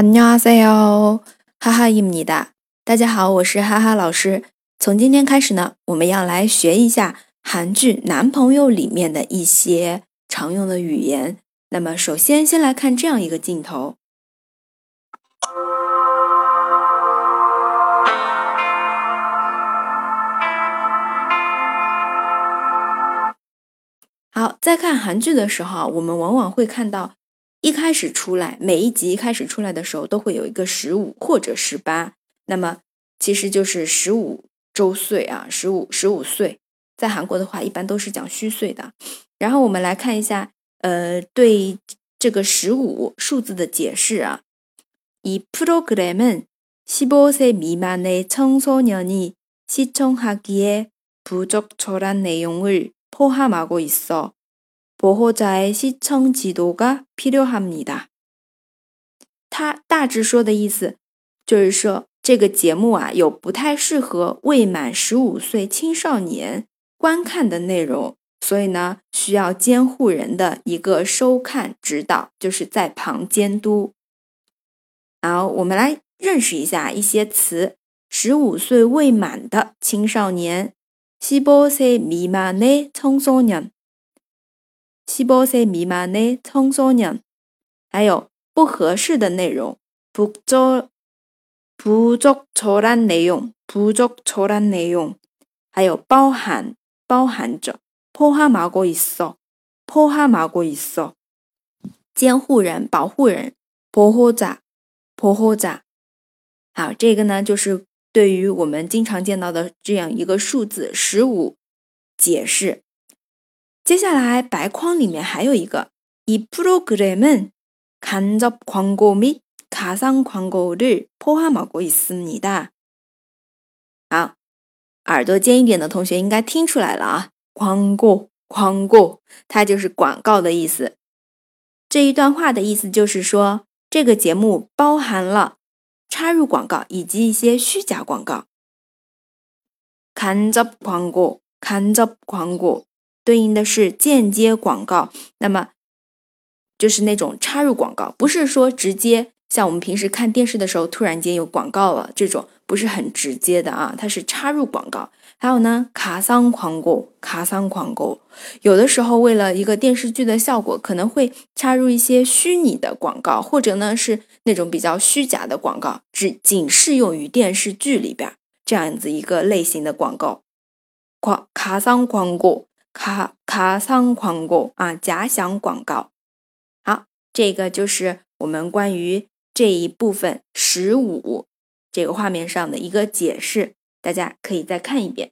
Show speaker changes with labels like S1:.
S1: 안녕하세요，哈哈伊姆尼达，大家好，我是哈哈老师。从今天开始呢，我们要来学一下韩剧《男朋友》里面的一些常用的语言。那么，首先先来看这样一个镜头。好，在看韩剧的时候，我们往往会看到。 一开始出来，每一集一开始出来的时候，都会有一个十五或者十八，那么其实就是十五周岁啊，十五十五岁，在韩国的话，一般都是讲虚岁的。然后我们来看一下，呃，对这个十五数字的解释啊。이프로그램은십오세미만의청소년이시청하기에부적절한내용을포함하고있어 보호자의시청지도가필요합니다他大致说的意思就是说，这个节目啊有不太适合未满十五岁青少年观看的内容，所以呢需要监护人的一个收看指导，就是在旁监督。好，我们来认识一下一些词：十五岁未满的青少年，十五岁미만의청소년 十五岁미만의청소년还有不合适的内容，부적부적절한내용부적절한내용还有包含包含着포함하고있어포함하고있어监护人保护人보호자보호자好，这个呢就是对于我们经常见到的这样一个数字十五解释。 接下来白框里面还有一个，이프로그램은간접광고및가상광고를포함하고있습니다好，耳朵尖一点的同学应该听出来了啊，광고 광고它就是广告的意思。这一段话的意思就是说，这个节目包含了插入广告以及一些虚假广告。간접광고간접광고 对应的是间接广告，那么就是那种插入广告，不是说直接像我们平时看电视的时候突然间有广告了，这种不是很直接的啊，它是插入广告。还有呢，卡桑狂购，卡桑狂购，有的时候为了一个电视剧的效果，可能会插入一些虚拟的广告，或者呢是那种比较虚假的广告，只仅适用于电视剧里边。这样子一个类型的广告，狂，卡桑狂购。卡卡桑广告啊，假想广告。好，这个就是我们关于这一部分十五这个画面上的一个解释，大家可以再看一遍。